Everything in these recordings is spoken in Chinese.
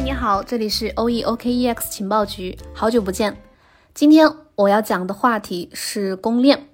你好，这里是 O E O K E X 情报局，好久不见。今天我要讲的话题是公链。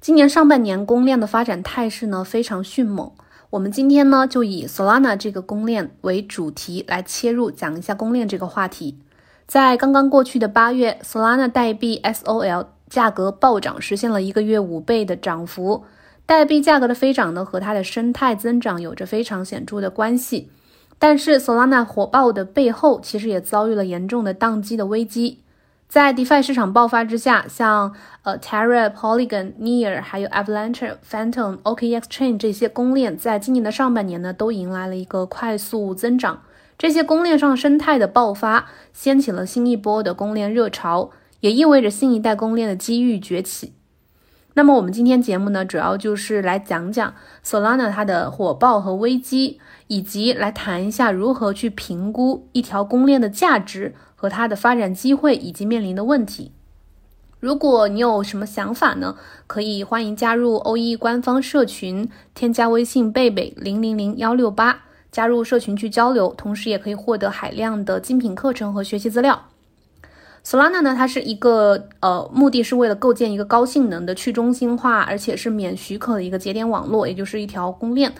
今年上半年公链的发展态势呢非常迅猛。我们今天呢就以 Solana 这个公链为主题来切入，讲一下公链这个话题。在刚刚过去的八月，Solana 代币 SOL 价格暴涨，实现了一个月五倍的涨幅。代币价格的飞涨呢，和它的生态增长有着非常显著的关系。但是，Solana 火爆的背后，其实也遭遇了严重的宕机的危机。在 DeFi 市场爆发之下，像呃 Terra、Polygon、Near，还有 Avalanche、Phantom、OKX Chain 这些公链，在今年的上半年呢，都迎来了一个快速增长。这些公链上生态的爆发，掀起了新一波的公链热潮，也意味着新一代公链的机遇崛起。那么我们今天节目呢，主要就是来讲讲 Solana 它的火爆和危机，以及来谈一下如何去评估一条公链的价值和它的发展机会以及面临的问题。如果你有什么想法呢，可以欢迎加入 OE 官方社群，添加微信贝贝零零零幺六八，加入社群去交流，同时也可以获得海量的精品课程和学习资料。Solana 呢，它是一个呃，目的是为了构建一个高性能的去中心化，而且是免许可的一个节点网络，也就是一条公链。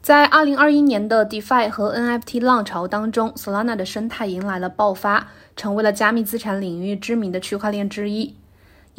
在二零二一年的 DeFi 和 NFT 浪潮当中，Solana 的生态迎来了爆发，成为了加密资产领域知名的区块链之一。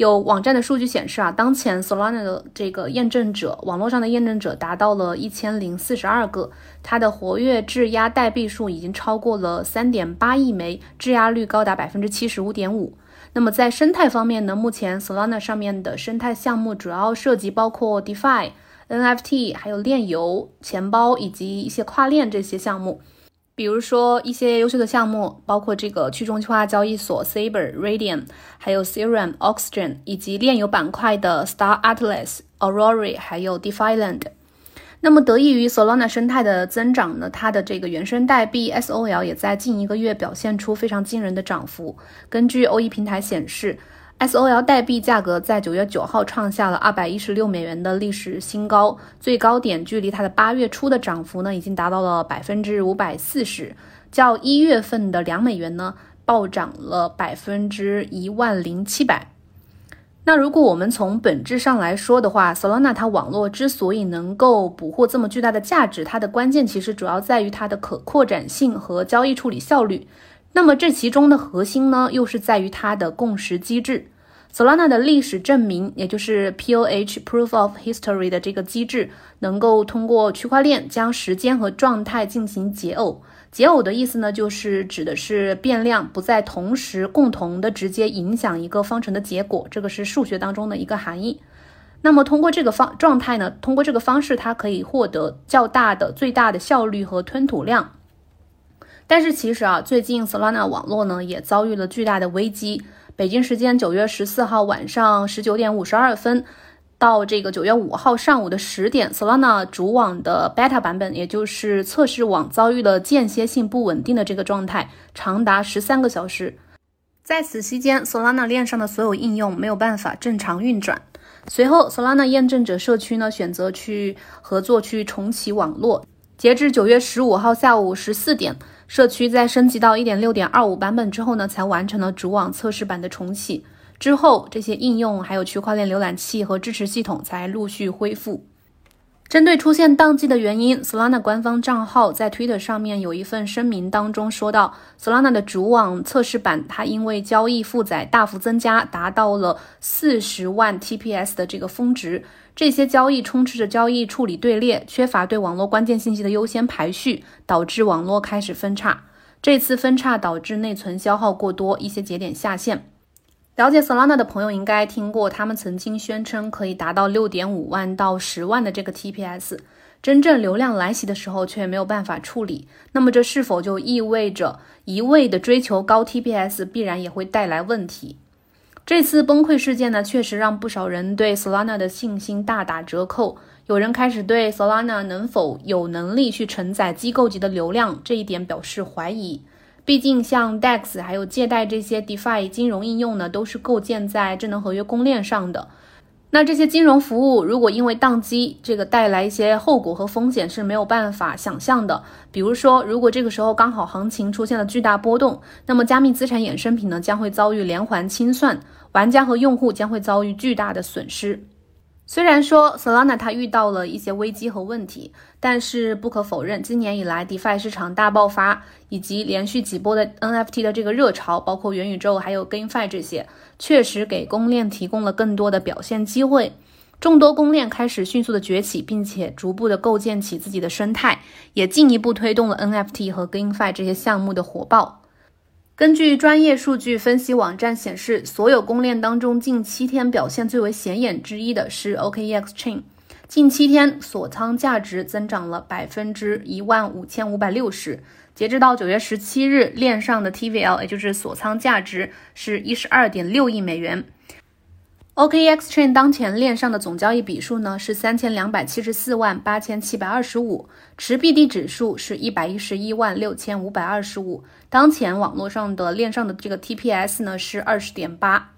有网站的数据显示啊，当前 Solana 的这个验证者，网络上的验证者达到了一千零四十二个，它的活跃质押代币数已经超过了三点八亿枚，质押率高达百分之七十五点五。那么在生态方面呢，目前 Solana 上面的生态项目主要涉及包括 DeFi、NFT，还有链游、钱包以及一些跨链这些项目。比如说一些优秀的项目，包括这个去中心化交易所 Saber、Radium，还有 Serum、Oxygen，以及炼油板块的 Star Atlas、Aurora，还有 Defiland。那么得益于 Solana 生态的增长呢，它的这个原生代币 SOL 也在近一个月表现出非常惊人的涨幅。根据 OE 平台显示。SOL 代币价格在九月九号创下了二百一十六美元的历史新高，最高点距离它的八月初的涨幅呢，已经达到了百分之五百四十，较一月份的两美元呢，暴涨了百分之一万零七百。那如果我们从本质上来说的话，Solana 它网络之所以能够捕获这么巨大的价值，它的关键其实主要在于它的可扩展性和交易处理效率。那么这其中的核心呢，又是在于它的共识机制。Solana 的历史证明，也就是 POH（Proof of History） 的这个机制，能够通过区块链将时间和状态进行解耦。解耦的意思呢，就是指的是变量不再同时共同的直接影响一个方程的结果，这个是数学当中的一个含义。那么通过这个方状态呢，通过这个方式，它可以获得较大的最大的效率和吞吐量。但是其实啊，最近 Solana 网络呢也遭遇了巨大的危机。北京时间九月十四号晚上十九点五十二分，到这个九月五号上午的十点，Solana 主网的 Beta 版本，也就是测试网，遭遇了间歇性不稳定的这个状态，长达十三个小时。在此期间，Solana 链上的所有应用没有办法正常运转。随后，Solana 验证者社区呢选择去合作去重启网络。截至九月十五号下午十四点，社区在升级到一点六点二五版本之后呢，才完成了主网测试版的重启。之后，这些应用还有区块链浏览器和支持系统才陆续恢复。针对出现宕机的原因，Solana 官方账号在 Twitter 上面有一份声明，当中说到，Solana 的主网测试版它因为交易负载大幅增加，达到了四十万 TPS 的这个峰值，这些交易充斥着交易处理队列，缺乏对网络关键信息的优先排序，导致网络开始分叉。这次分叉导致内存消耗过多，一些节点下线。了解 Solana 的朋友应该听过，他们曾经宣称可以达到六点五万到十万的这个 TPS，真正流量来袭的时候却没有办法处理。那么这是否就意味着一味的追求高 TPS 必然也会带来问题？这次崩溃事件呢，确实让不少人对 Solana 的信心大打折扣。有人开始对 Solana 能否有能力去承载机构级的流量这一点表示怀疑。毕竟，像 DEX 还有借贷这些 DeFi 金融应用呢，都是构建在智能合约公链上的。那这些金融服务如果因为宕机，这个带来一些后果和风险是没有办法想象的。比如说，如果这个时候刚好行情出现了巨大波动，那么加密资产衍生品呢将会遭遇连环清算，玩家和用户将会遭遇巨大的损失。虽然说 Solana 它遇到了一些危机和问题，但是不可否认，今年以来 DeFi 市场大爆发，以及连续几波的 NFT 的这个热潮，包括元宇宙还有 GameFi 这些，确实给公链提供了更多的表现机会。众多公链开始迅速的崛起，并且逐步的构建起自己的生态，也进一步推动了 NFT 和 GameFi 这些项目的火爆。根据专业数据分析网站显示，所有公链当中，近七天表现最为显眼之一的是 OKEX Chain，近七天锁仓价值增长了百分之一万五千五百六十。截止到九月十七日，链上的 TVL，也就是锁仓价值是一十二点六亿美元。OKX Chain 当前链上的总交易笔数呢是三千两百七十四万八千七百二十五，持币地指数是一百一十一万六千五百二十五。当前网络上的链上的这个 TPS 呢是二十点八。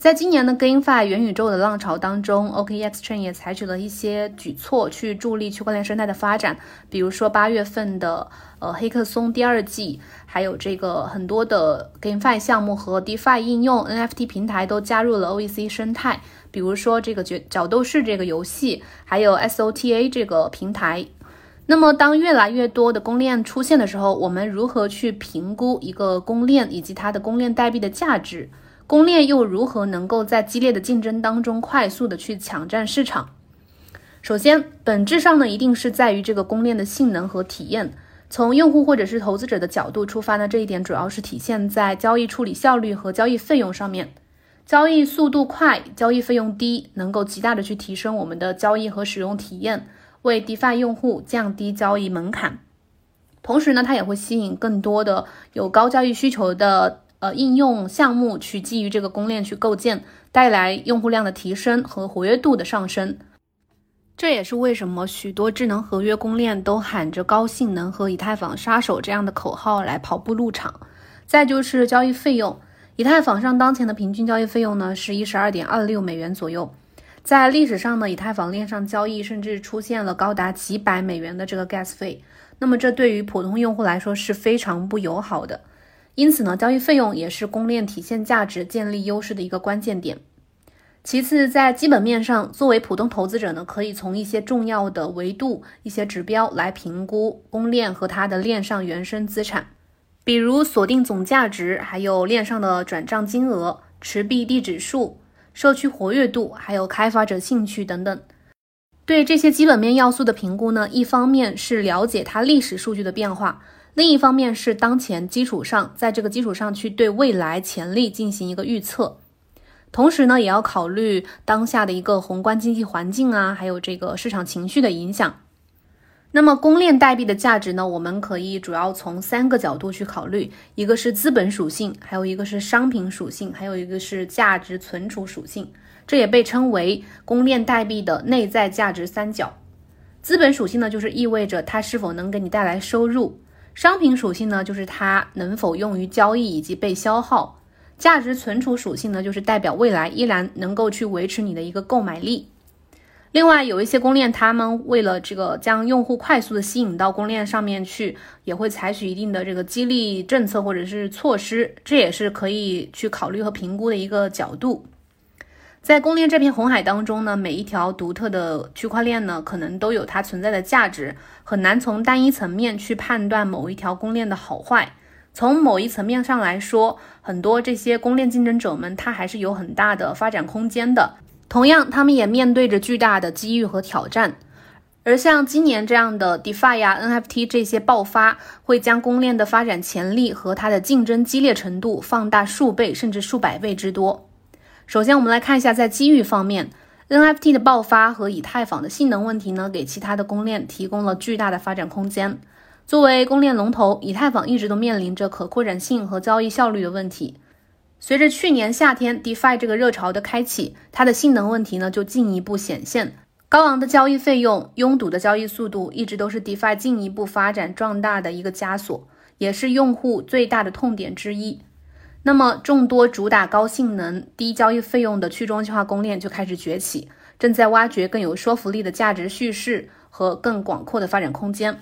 在今年的 GameFi 元宇宙的浪潮当中，OKX Chain 也采取了一些举措去助力区块链生态的发展。比如说八月份的呃黑客松第二季，还有这个很多的 GameFi 项目和 DeFi 应用 NFT 平台都加入了 OEC 生态。比如说这个角角斗士这个游戏，还有 SOTA 这个平台。那么当越来越多的公链出现的时候，我们如何去评估一个公链以及它的公链代币的价值？公链又如何能够在激烈的竞争当中快速的去抢占市场？首先，本质上呢，一定是在于这个公链的性能和体验。从用户或者是投资者的角度出发呢，这一点主要是体现在交易处理效率和交易费用上面。交易速度快，交易费用低，能够极大的去提升我们的交易和使用体验，为 DeFi 用户降低交易门槛。同时呢，它也会吸引更多的有高交易需求的。呃，应用项目去基于这个公链去构建，带来用户量的提升和活跃度的上升。这也是为什么许多智能合约公链都喊着高性能和以太坊杀手这样的口号来跑步入场。再就是交易费用，以太坊上当前的平均交易费用呢是一十二点二六美元左右。在历史上呢，以太坊链上交易甚至出现了高达几百美元的这个 gas 费，那么这对于普通用户来说是非常不友好的。因此呢，交易费用也是公链体现价值、建立优势的一个关键点。其次，在基本面上，作为普通投资者呢，可以从一些重要的维度、一些指标来评估公链和它的链上原生资产，比如锁定总价值，还有链上的转账金额、持币地址数、社区活跃度，还有开发者兴趣等等。对这些基本面要素的评估呢，一方面是了解它历史数据的变化。另一方面是当前基础上，在这个基础上去对未来潜力进行一个预测，同时呢，也要考虑当下的一个宏观经济环境啊，还有这个市场情绪的影响。那么公链代币的价值呢，我们可以主要从三个角度去考虑，一个是资本属性，还有一个是商品属性，还有一个是价值存储属性。这也被称为公链代币的内在价值三角。资本属性呢，就是意味着它是否能给你带来收入。商品属性呢，就是它能否用于交易以及被消耗；价值存储属性呢，就是代表未来依然能够去维持你的一个购买力。另外，有一些公链，他们为了这个将用户快速的吸引到公链上面去，也会采取一定的这个激励政策或者是措施，这也是可以去考虑和评估的一个角度。在公链这片红海当中呢，每一条独特的区块链呢，可能都有它存在的价值，很难从单一层面去判断某一条公链的好坏。从某一层面上来说，很多这些公链竞争者们，它还是有很大的发展空间的。同样，他们也面对着巨大的机遇和挑战。而像今年这样的 DeFi 呀、NFT 这些爆发，会将公链的发展潜力和它的竞争激烈程度放大数倍甚至数百倍之多。首先，我们来看一下在机遇方面，NFT 的爆发和以太坊的性能问题呢，给其他的公链提供了巨大的发展空间。作为公链龙头，以太坊一直都面临着可扩展性和交易效率的问题。随着去年夏天 DeFi 这个热潮的开启，它的性能问题呢就进一步显现。高昂的交易费用、拥堵的交易速度，一直都是 DeFi 进一步发展壮大的一个枷锁，也是用户最大的痛点之一。那么众多主打高性能、低交易费用的去中心化公链就开始崛起，正在挖掘更有说服力的价值叙事和更广阔的发展空间。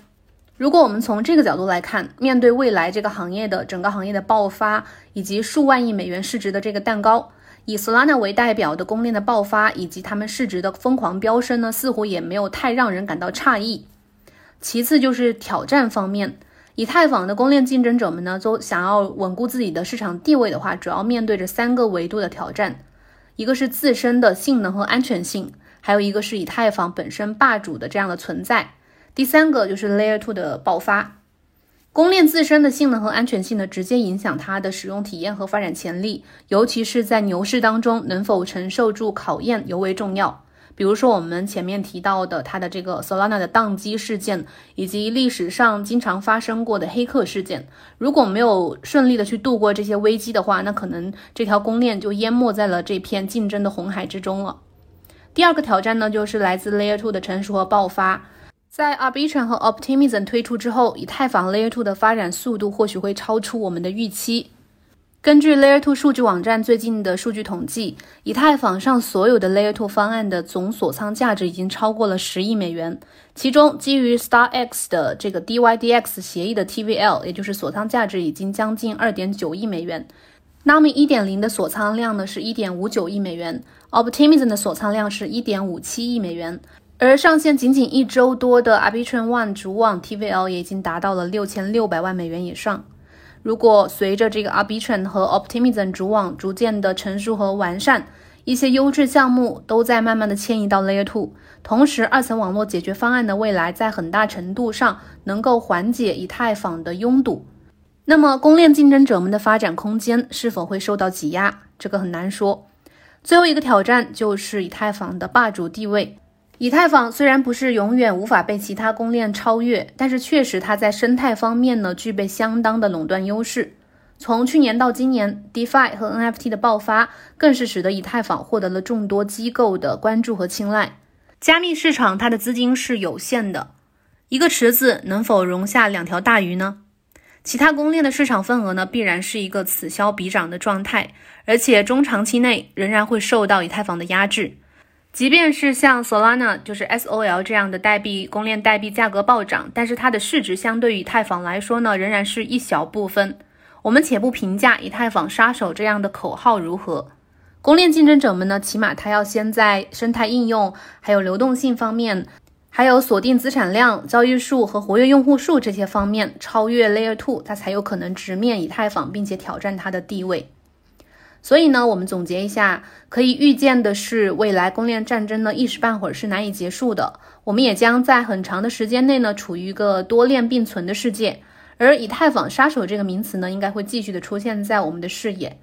如果我们从这个角度来看，面对未来这个行业的整个行业的爆发，以及数万亿美元市值的这个蛋糕，以 Solana 为代表的公链的爆发以及他们市值的疯狂飙升呢，似乎也没有太让人感到诧异。其次就是挑战方面，以太坊的公链竞争者们呢，都想要稳固自己的市场地位的话，主要面对着三个维度的挑战，一个是自身的性能和安全性，还有一个是以太坊本身霸主的这样的存在。第三个就是 Layer Two 的爆发，公链自身的性能和安全性呢，直接影响它的使用体验和发展潜力，尤其是在牛市当中能否承受住考验尤为重要。比如说我们前面提到的它的这个 Solana 的宕机事件，以及历史上经常发生过的黑客事件，如果没有顺利的去度过这些危机的话，那可能这条公链就淹没在了这片竞争的红海之中了。第二个挑战呢，就是来自 Layer Two 的成熟和爆发。在 Arbitrum 和 Optimism 推出之后，以太坊 Layer 2的发展速度或许会超出我们的预期。根据 Layer 2数据网站最近的数据统计，以太坊上所有的 Layer 2方案的总锁仓价值已经超过了十亿美元，其中基于 StarX 的这个 DYDX 协议的 TVL，也就是锁仓价值已经将近二点九亿美元。Nami 一点零的锁仓量呢是一点五九亿美元，Optimism 的锁仓量是一点五七亿美元。而上线仅仅一周多的 Arbitrum One 主网 TVL 也已经达到了六千六百万美元以上。如果随着这个 Arbitrum 和 Optimism 主网逐渐的成熟和完善，一些优质项目都在慢慢的迁移到 Layer Two，同时二层网络解决方案的未来在很大程度上能够缓解以太坊的拥堵。那么公链竞争者们的发展空间是否会受到挤压？这个很难说。最后一个挑战就是以太坊的霸主地位。以太坊虽然不是永远无法被其他公链超越，但是确实它在生态方面呢具备相当的垄断优势。从去年到今年，DeFi 和 NFT 的爆发，更是使得以太坊获得了众多机构的关注和青睐。加密市场它的资金是有限的，一个池子能否容下两条大鱼呢？其他公链的市场份额呢必然是一个此消彼长的状态，而且中长期内仍然会受到以太坊的压制。即便是像 Solana，就是 SOL 这样的代币公链代币价格暴涨，但是它的市值相对于以太坊来说呢，仍然是一小部分。我们且不评价以太坊杀手这样的口号如何，公链竞争者们呢，起码它要先在生态应用、还有流动性方面，还有锁定资产量、交易数和活跃用户数这些方面超越 Layer Two，它才有可能直面以太坊，并且挑战它的地位。所以呢，我们总结一下，可以预见的是，未来公链战争呢一时半会儿是难以结束的。我们也将在很长的时间内呢处于一个多链并存的世界。而以太坊杀手这个名词呢，应该会继续的出现在我们的视野。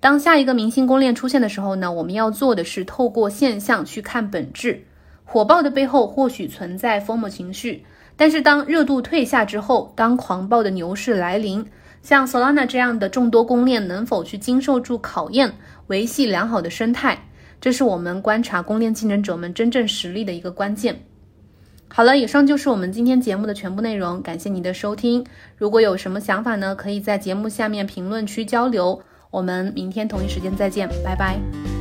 当下一个明星公链出现的时候呢，我们要做的是透过现象去看本质。火爆的背后或许存在疯魔情绪，但是当热度退下之后，当狂暴的牛市来临。像 Solana 这样的众多公链能否去经受住考验，维系良好的生态，这是我们观察公链竞争者们真正实力的一个关键。好了，以上就是我们今天节目的全部内容，感谢您的收听。如果有什么想法呢，可以在节目下面评论区交流。我们明天同一时间再见，拜拜。